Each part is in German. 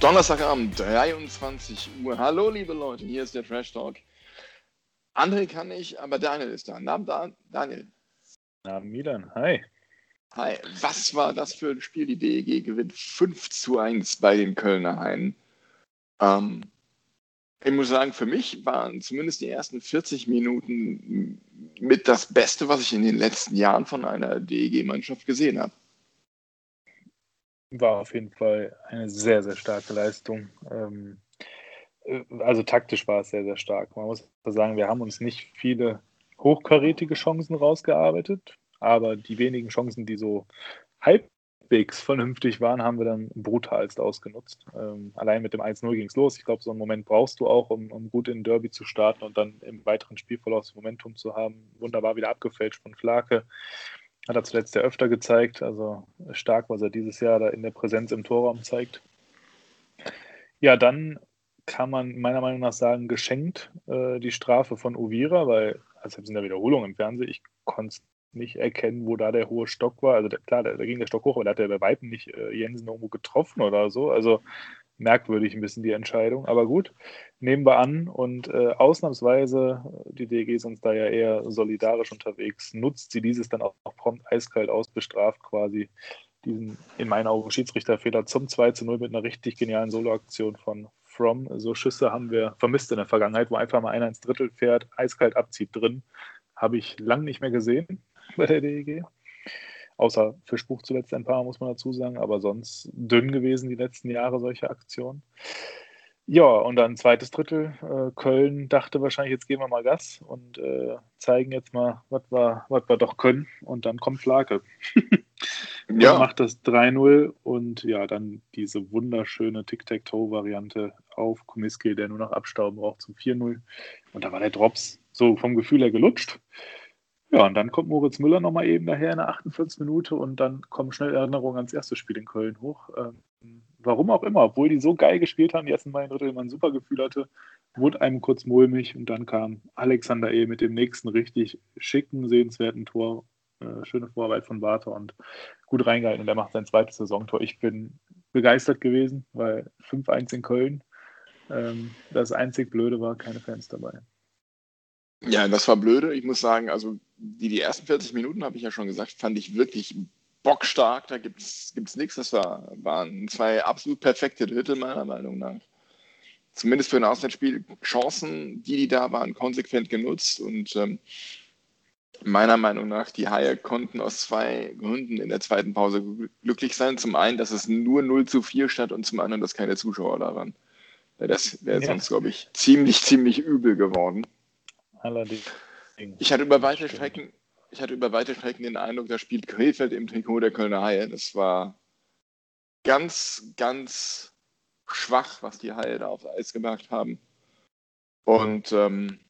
Donnerstagabend, 23 Uhr. Hallo, liebe Leute, hier ist der Trash Talk. André kann nicht, aber Daniel ist da. Na, da Daniel. Na, Milan, hi. Hi, was war das für ein Spiel? Die DEG gewinnt 5 zu 1 bei den Kölner Haien. Ähm, ich muss sagen, für mich waren zumindest die ersten 40 Minuten mit das Beste, was ich in den letzten Jahren von einer DEG-Mannschaft gesehen habe war auf jeden Fall eine sehr, sehr starke Leistung. Ähm, äh, also taktisch war es sehr, sehr stark. Man muss sagen, wir haben uns nicht viele hochkarätige Chancen rausgearbeitet, aber die wenigen Chancen, die so halbwegs vernünftig waren, haben wir dann brutalst ausgenutzt. Ähm, allein mit dem 1-0 ging es los. Ich glaube, so einen Moment brauchst du auch, um, um, gut in den Derby zu starten und dann im weiteren Spielverlauf das Momentum zu haben. Wunderbar wieder abgefälscht von Flake. Hat er zuletzt ja öfter gezeigt. Also stark, was er dieses Jahr da in der Präsenz im Torraum zeigt. Ja, dann kann man meiner Meinung nach sagen, geschenkt äh, die Strafe von Uvira, weil, also in der Wiederholung im Fernsehen, ich konnte nicht erkennen, wo da der hohe Stock war. Also der, klar, da, ging der Stock hoch, aber da hat er bei Weitem nicht äh, Jensen irgendwo getroffen oder so. Also merkwürdig ein bisschen die Entscheidung. Aber gut, nehmen wir an und äh, ausnahmsweise, die DG ist uns da ja eher solidarisch unterwegs, nutzt sie dieses dann auch, prompt eiskalt aus, bestraft quasi diesen in meinen Augen Schiedsrichterfehler zum 2 zu 0 mit einer richtig genialen Soloaktion von From. So Schüsse haben wir vermisst in der Vergangenheit, wo einfach mal einer ins Drittel fährt, eiskalt abzieht drin. Habe ich lang nicht mehr gesehen bei der DEG. Außer Fischbuch zuletzt ein paar, muss man dazu sagen, aber sonst dünn gewesen die letzten Jahre solche Aktionen. Ja, und dann zweites Drittel. Äh, Köln dachte wahrscheinlich, jetzt geben wir mal Gas und äh, zeigen jetzt mal, was wir, was wir doch können. Und dann kommt Flake. ja. macht das 3-0 und ja, dann diese wunderschöne Tic-Tac-Toe-Variante auf Komiski, der nur noch abstauben braucht zum 4-0. Und da war der Drops so vom Gefühl her gelutscht. Ja, und dann kommt Moritz Müller nochmal eben daher in der 48 Minute und dann kommen schnell Erinnerungen ans erste Spiel in Köln hoch. Ähm, warum auch immer, obwohl die so geil gespielt haben, die ersten beiden Drittel, man ein super Gefühl hatte, wurde einem kurz mulmig und dann kam Alexander E. mit dem nächsten richtig schicken, sehenswerten Tor. Äh, schöne Vorarbeit von Barter und gut reingehalten und er macht sein zweites Saisontor. Ich bin begeistert gewesen, weil 5-1 in Köln. Ähm, das einzig Blöde war, keine Fans dabei. Ja, das war blöde. Ich muss sagen, also die, die ersten 40 Minuten, habe ich ja schon gesagt, fand ich wirklich bockstark. Da gibt es nichts. Das war, waren zwei absolut perfekte Drittel, meiner Meinung nach. Zumindest für ein Auswärtsspiel. Chancen, die, die da waren, konsequent genutzt. Und ähm, meiner Meinung nach, die Haie konnten aus zwei Gründen in der zweiten Pause glücklich sein. Zum einen, dass es nur 0 zu 4 statt und zum anderen, dass keine Zuschauer da waren. Das wäre ja. sonst, glaube ich, ziemlich, ziemlich übel geworden. Allerdings. Ich hatte über weite Strecken, ich hatte über weite Strecken den Eindruck, da spielt Krefeld im Trikot der Kölner Haie. Das war ganz, ganz schwach, was die Haie da aufs Eis gemacht haben. Und ähm,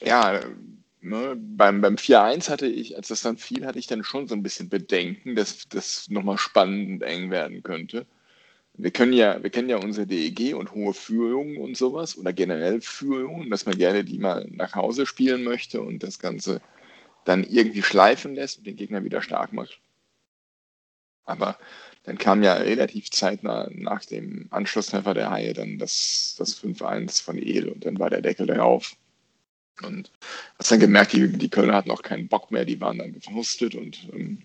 ja, ne, beim, beim 4-1 hatte ich, als das dann fiel, hatte ich dann schon so ein bisschen Bedenken, dass das nochmal spannend und eng werden könnte wir können ja, wir kennen ja unsere DEG und hohe Führungen und sowas oder generell Führungen, dass man gerne die mal nach Hause spielen möchte und das Ganze dann irgendwie schleifen lässt und den Gegner wieder stark macht. Aber dann kam ja relativ zeitnah nach dem Anschlusstreffer der Haie dann das, das 5-1 von Edel und dann war der Deckel darauf. Und hast dann gemerkt, die, die Kölner hatten auch keinen Bock mehr, die waren dann gefrustet und ähm,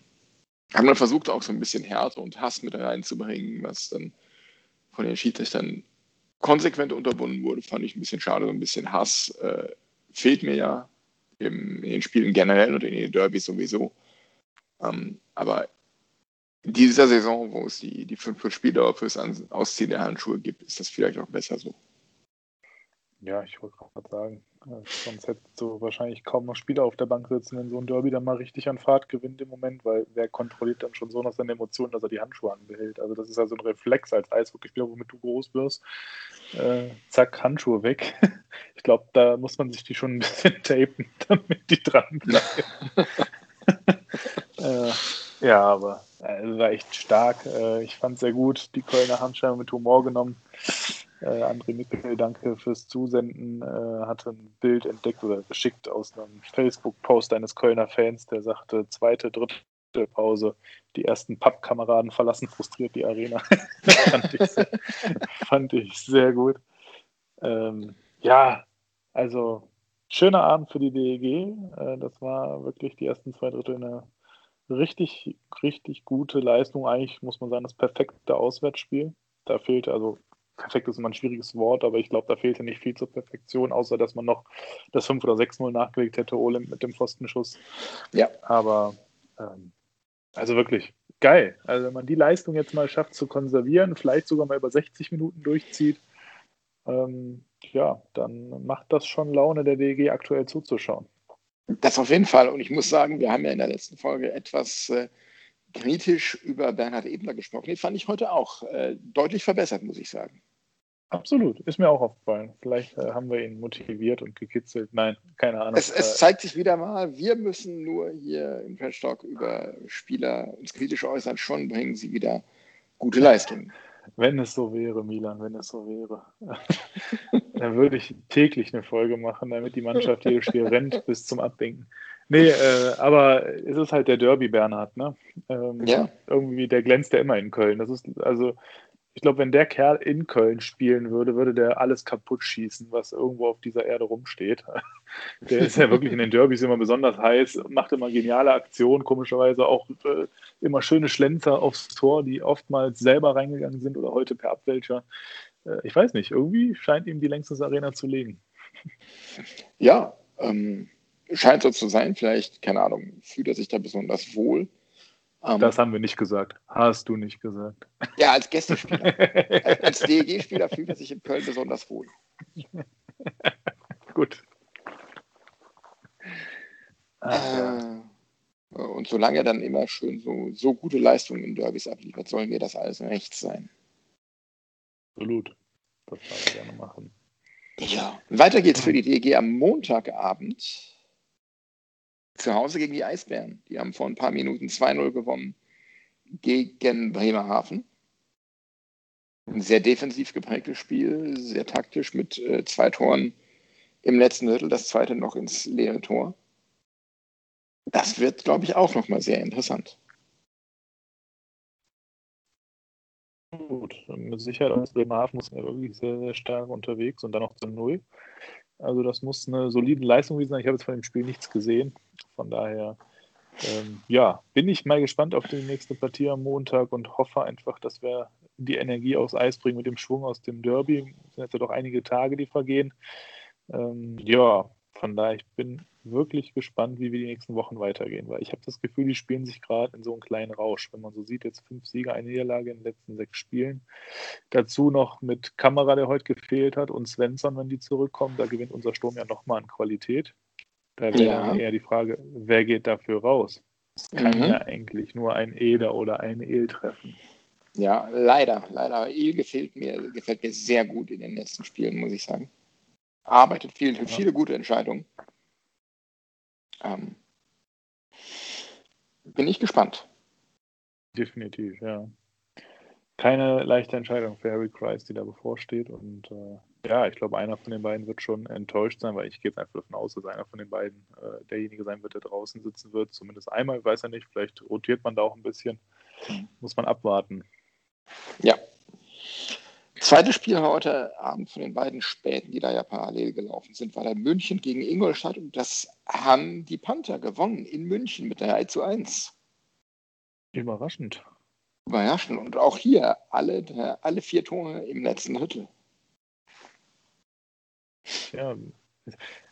haben dann versucht, auch so ein bisschen Härte und Hass mit reinzubringen, was dann von den Schiedsrichtern konsequent unterbunden wurde, fand ich ein bisschen schade. So ein bisschen Hass äh, fehlt mir ja im, in den Spielen generell und in den Derbys sowieso. Ähm, aber in dieser Saison, wo es die, die fünf Spieldauer fürs Ausziehen der Handschuhe gibt, ist das vielleicht auch besser so. Ja, ich wollte gerade sagen, Sonst hättest du wahrscheinlich kaum noch Spieler auf der Bank sitzen, wenn so ein Derby dann mal richtig an Fahrt gewinnt im Moment, weil wer kontrolliert dann schon so noch seine Emotionen, dass er die Handschuhe anbehält. Also das ist also ein Reflex als Eishockeyspieler, womit du groß wirst. Äh, zack, Handschuhe weg. Ich glaube, da muss man sich die schon ein bisschen tapen, damit die dran bleiben. äh, ja, aber äh, war echt stark. Äh, ich fand es sehr gut. Die Kölner haben scheinbar mit Humor genommen. Äh, André Mickel, danke fürs Zusenden. Äh, hatte ein Bild entdeckt oder geschickt aus einem Facebook-Post eines Kölner Fans, der sagte, zweite, dritte Pause. Die ersten Pappkameraden verlassen frustriert die Arena. fand, ich sehr, fand, ich sehr, gut. Ähm, ja, also schöner Abend für die DEG. Äh, das war wirklich die ersten zwei Drittel eine richtig, richtig gute Leistung. Eigentlich muss man sagen, das perfekte Auswärtsspiel. Da fehlte also perfekt ist immer ein schwieriges Wort, aber ich glaube, da fehlte nicht viel zur Perfektion, außer dass man noch das 5 oder 6-0 nachgelegt hätte, Olymp mit dem Pfostenschuss. Ja. Aber ähm, also wirklich geil. Also wenn man die Leistung jetzt mal schafft zu konservieren, vielleicht sogar mal über 60 Minuten durchzieht, ähm, ja, dann macht das schon Laune, der DG aktuell zuzuschauen. Das auf jeden Fall. Und ich muss sagen, wir haben ja in der letzten Folge etwas äh, kritisch über Bernhard Ebner gesprochen. Den fand ich heute auch äh, deutlich verbessert, muss ich sagen. Absolut, ist mir auch aufgefallen. Vielleicht äh, haben wir ihn motiviert und gekitzelt. Nein, keine Ahnung. Es, es, zeigt sich wieder mal, wir müssen nur hier im Trash Talk über Spieler uns kritisch äußern, schon bringen sie wieder gute Leistungen. Wenn es so wäre, Milan, wenn es so wäre. dann würde ich täglich eine Folge machen, damit die Mannschaft jedes Spiel rennt bis zum Abdenken. Nee, äh, aber es ist halt der Derby Bernhard, ne? Ähm, ja. Irgendwie, der glänzt ja immer in Köln. Das ist, also, ich glaube, wenn der Kerl in Köln spielen würde, würde der alles kaputt schießen, was irgendwo auf dieser Erde rumsteht. Der ist ja wirklich in den Derbys immer besonders heiß, macht immer geniale Aktionen, komischerweise auch äh, immer schöne Schlenzer aufs Tor, die oftmals selber reingegangen sind oder heute per Abwälcher. Äh, ich weiß nicht, irgendwie scheint ihm die Längstes Arena zu legen. Ja, ähm, scheint so zu sein. Vielleicht, keine Ahnung, fühlt er sich da besonders wohl. Um, das haben wir nicht gesagt. Hast du nicht gesagt. Ja, als Gästespieler. als DEG-Spieler fühlt er sich in Köln besonders wohl. Gut. Äh, und solange er dann immer schön so, so gute Leistungen in Derbys abliefert, sollen wir das alles recht sein. Absolut. Das wollen wir gerne machen. Ja, weiter geht's für die DEG am Montagabend zu Hause gegen die Eisbären. Die haben vor ein paar Minuten 2-0 gewonnen gegen Bremerhaven. Ein sehr defensiv geprägtes Spiel, sehr taktisch mit äh, zwei Toren im letzten Drittel, das zweite noch ins leere Tor. Das wird, glaube ich, auch nochmal sehr interessant. Gut, mit Sicherheit aus Bremerhaven muss er wirklich sehr, sehr stark unterwegs und dann noch zu Null. Also das muss eine solide Leistung gewesen sein. Ich habe jetzt von dem Spiel nichts gesehen. Von daher, ähm, ja, bin ich mal gespannt auf die nächste Partie am Montag und hoffe einfach, dass wir die Energie aufs Eis bringen mit dem Schwung aus dem Derby. Es sind jetzt ja doch einige Tage, die vergehen. Ähm, ja, von daher, ich bin wirklich gespannt, wie wir die nächsten Wochen weitergehen, weil ich habe das Gefühl, die spielen sich gerade in so einen kleinen Rausch. Wenn man so sieht, jetzt fünf Siege, eine Niederlage in den letzten sechs Spielen. Dazu noch mit Kamera, der heute gefehlt hat, und Svensson, wenn die zurückkommen, da gewinnt unser Sturm ja nochmal an Qualität. Da wäre ja. eher die Frage, wer geht dafür raus? Es kann mhm. ja eigentlich nur ein Eder oder ein El treffen. Ja, leider, leider. El gefällt mir, gefällt mir sehr gut in den letzten Spielen, muss ich sagen. Arbeitet viel, ja. viele gute Entscheidungen. Ähm, bin ich gespannt. Definitiv, ja. Keine leichte Entscheidung für Harry Christ, die da bevorsteht. Und äh, ja, ich glaube, einer von den beiden wird schon enttäuscht sein, weil ich gehe jetzt einfach davon aus, dass einer von den beiden äh, derjenige sein wird, der draußen sitzen wird. Zumindest einmal, weiß er nicht. Vielleicht rotiert man da auch ein bisschen. Muss man abwarten. Ja, Zweites Spiel heute Abend von den beiden Späten, die da ja parallel gelaufen sind, war dann München gegen Ingolstadt und das haben die Panther gewonnen in München mit 3 zu 1. Überraschend. Überraschend. Und auch hier alle, alle vier Tore im letzten Drittel. Ja,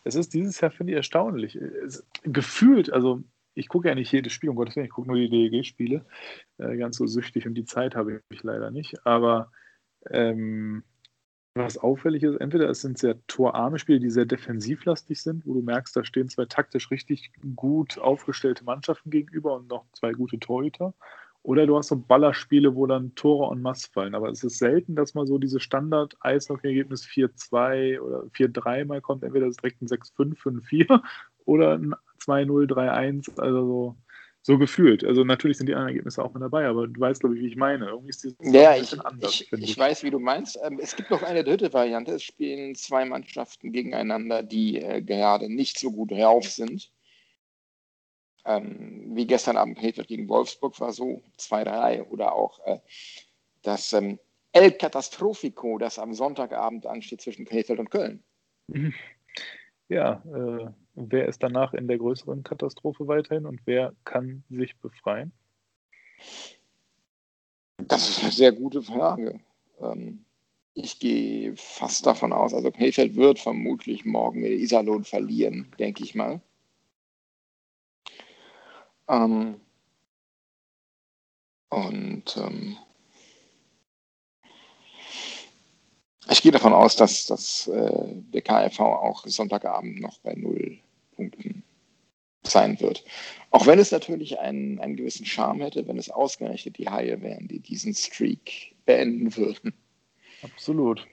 es ist dieses Jahr, finde ich, erstaunlich. Es, gefühlt, also ich gucke ja nicht jedes Spiel, um Gottes Willen, ich gucke nur die DEG-Spiele. Äh, ganz so süchtig und die Zeit habe ich leider nicht. Aber ähm, Was auffällig ist, entweder es sind sehr torarme Spiele, die sehr defensivlastig sind, wo du merkst, da stehen zwei taktisch richtig gut aufgestellte Mannschaften gegenüber und noch zwei gute Torhüter. Oder du hast so Ballerspiele, wo dann Tore en masse fallen. Aber es ist selten, dass mal so diese Standard-Eishockey-Ergebnis 4-2 oder 4-3 mal kommt. Entweder ist direkt ein 6-5, 5-4 oder ein 2-0, 3-1. Also so so gefühlt. Also natürlich sind die anderen Ergebnisse auch mit dabei, aber du weißt, glaube ich, wie ich meine. Irgendwie ist das ja, ich, anders. Ich, ich, weiß, wie du meinst. Ähm, es gibt noch eine dritte Variante. Es spielen zwei Mannschaften gegeneinander, die äh, gerade nicht so gut rauf sind. Ähm, wie gestern Abend Krefeld gegen Wolfsburg war so 2-3 oder auch äh, das ähm, El Catastrofico, das am Sonntagabend ansteht zwischen Krefeld und Köln. Ja, äh, wer ist danach in der größeren Katastrophe weiterhin und wer kann sich befreien? Das ist eine sehr gute Frage. Ähm, ich gehe fast davon aus, also Krefeld wird vermutlich morgen in Iserlohn verlieren, denke ich mal. Ähm, und ähm, ich gehe davon aus, dass, dass äh, der KfV auch Sonntagabend noch bei null Punkten sein wird. Auch wenn es natürlich einen, einen gewissen Charme hätte, wenn es ausgerechnet die Haie wären, die diesen Streak beenden würden. Absolut.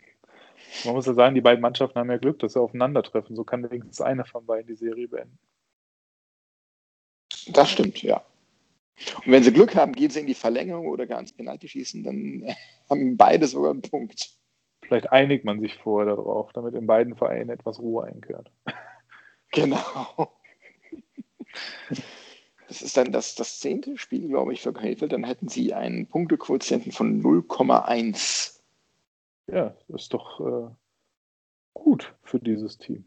Man muss ja sagen, die beiden Mannschaften haben ja Glück, dass sie aufeinandertreffen. So kann wenigstens einer von beiden die Serie beenden. Das stimmt, ja. Und wenn sie Glück haben, gehen sie in die Verlängerung oder gar ins Penalty schießen, dann haben beide sogar einen Punkt. Vielleicht einigt man sich vorher darauf, damit in beiden Vereinen etwas Ruhe einkehrt. Genau. Das ist dann das, das zehnte Spiel, glaube ich, für Krefeld. Dann hätten sie einen Punktequotienten von 0,1. Ja, das ist doch äh, gut für dieses Team.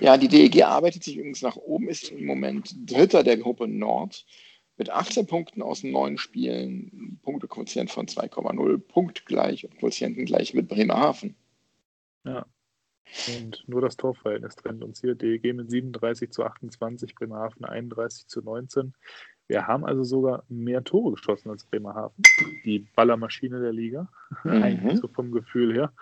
Ja, die DEG arbeitet sich übrigens nach oben, ist im Moment Dritter der Gruppe Nord mit 18 Punkten aus neun Spielen, Punktequotient von 2,0, punktgleich und Quotienten gleich mit Bremerhaven. Ja. Und nur das Torverhältnis trennt uns hier. DEG mit 37 zu 28, Bremerhaven 31 zu 19. Wir haben also sogar mehr Tore geschossen als Bremerhaven. Die Ballermaschine der Liga. Mhm. Eigentlich so vom Gefühl her.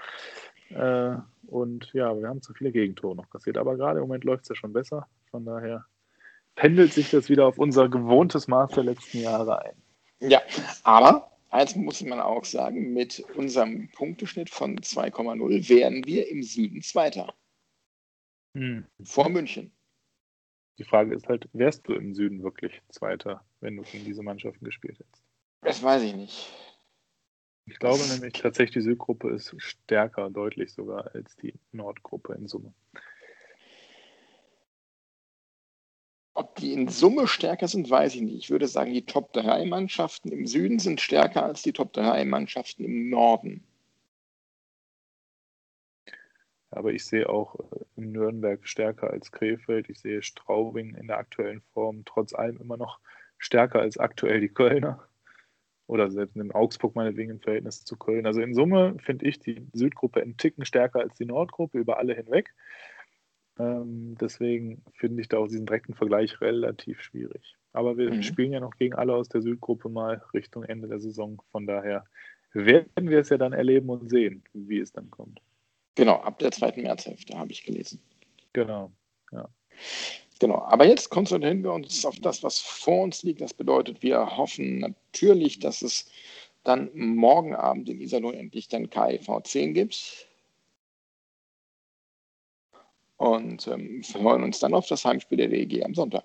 Äh, und ja, wir haben zu viele Gegentore noch kassiert. Aber gerade im Moment läuft es ja schon besser. Von daher pendelt sich das wieder auf unser gewohntes Maß der letzten Jahre ein. Ja, aber Eins muss man auch sagen, mit unserem Punkteschnitt von 2,0 wären wir im Süden Zweiter. Hm. Vor München. Die Frage ist halt, wärst du im Süden wirklich Zweiter, wenn du gegen diese Mannschaften gespielt hättest? Das weiß ich nicht. Ich glaube nämlich tatsächlich, die Südgruppe ist stärker, deutlich sogar, als die Nordgruppe in Summe. Ob die in Summe stärker sind, weiß ich nicht. Ich würde sagen, die Top 3 Mannschaften im Süden sind stärker als die Top 3 Mannschaften im Norden. Aber ich sehe auch äh, in Nürnberg stärker als Krefeld. Ich sehe Straubing in der aktuellen Form trotz allem immer noch stärker als aktuell die Kölner. Oder selbst in Augsburg meinetwegen im Verhältnis zu Köln. Also in Summe finde ich die Südgruppe einen Ticken stärker als die Nordgruppe über alle hinweg. Ähm, deswegen finde ich da auch diesen direkten Vergleich relativ schwierig. Aber wir mhm. spielen ja noch gegen alle aus der Südgruppe mal Richtung Ende der Saison. Von daher werden wir es ja dann erleben und sehen, wie es dann kommt. Genau, ab der zweiten Märzhälfte habe ich gelesen. Genau, ja. Genau, aber jetzt konzentrieren wir uns auf das, was vor uns liegt. Das bedeutet, wir hoffen natürlich, dass es dann morgen Abend in Iserlohn endlich dann KIV 10 gibt und ähm, freuen uns dann auf das Heimspiel der DEG am Sonntag.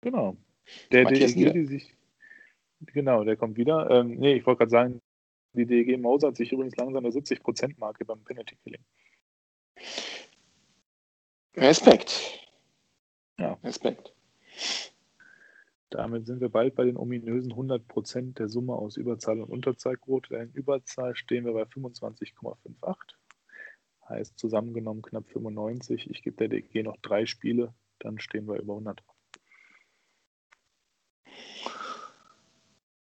Genau. Der Matthias DEG, die sich, genau, der kommt wieder. Ähm, nee, ich wollte gerade sagen, die DEG mausert sich übrigens langsam der 70%-Marke beim Penalty Killing. Respekt. Ja. Respekt. Damit sind wir bald bei den ominösen 100% der Summe aus Überzahl und Unterzahlquote. In Überzahl stehen wir bei 25,58 heißt zusammengenommen knapp 95. Ich gebe der DG noch drei Spiele, dann stehen wir über 100.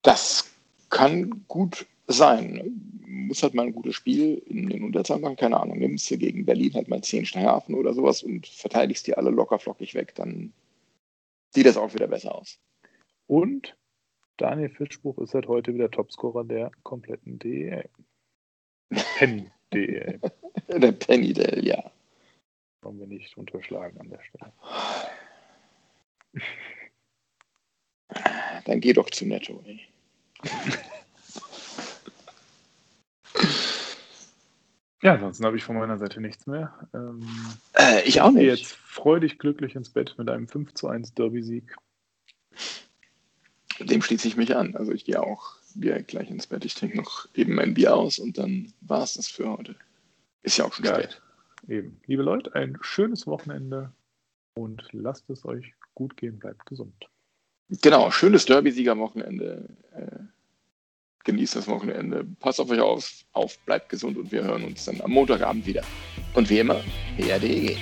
Das kann gut sein. Muss halt mal ein gutes Spiel in den Unterzahl machen, keine Ahnung. Nimmst du gegen Berlin halt mal 10 Strafen oder sowas und verteidigst die alle locker flockig weg, dann sieht das auch wieder besser aus. Und Daniel Fischbuch ist halt heute wieder Topscorer der kompletten DEL. Pen Ey. Der Pennydale, ja. Wollen wir nicht unterschlagen an der Stelle. Dann geh doch zu Netto, ey. Ja, ansonsten habe ich von meiner Seite nichts mehr. Ähm, Äh, ich auch nicht. jetzt freudig glücklich ins Bett mit einem 5 zu 1 Derby-Sieg. Dem schließe ich mich an. Also ich gehe auch direkt gleich ins Bett. Ich trinke noch eben mein Bier aus und dann war es das für heute. Ist ja auch schon Geil. spät. Eben. Liebe Leute, ein schönes Wochenende und lasst es euch gut gehen, bleibt gesund. Genau, schönes Derby-Sieger-Wochenende. Äh, genießt das Wochenende. Passt auf euch auf, auf, bleibt gesund und wir hören uns dann am Montagabend wieder. Und wie immer, HRDEG.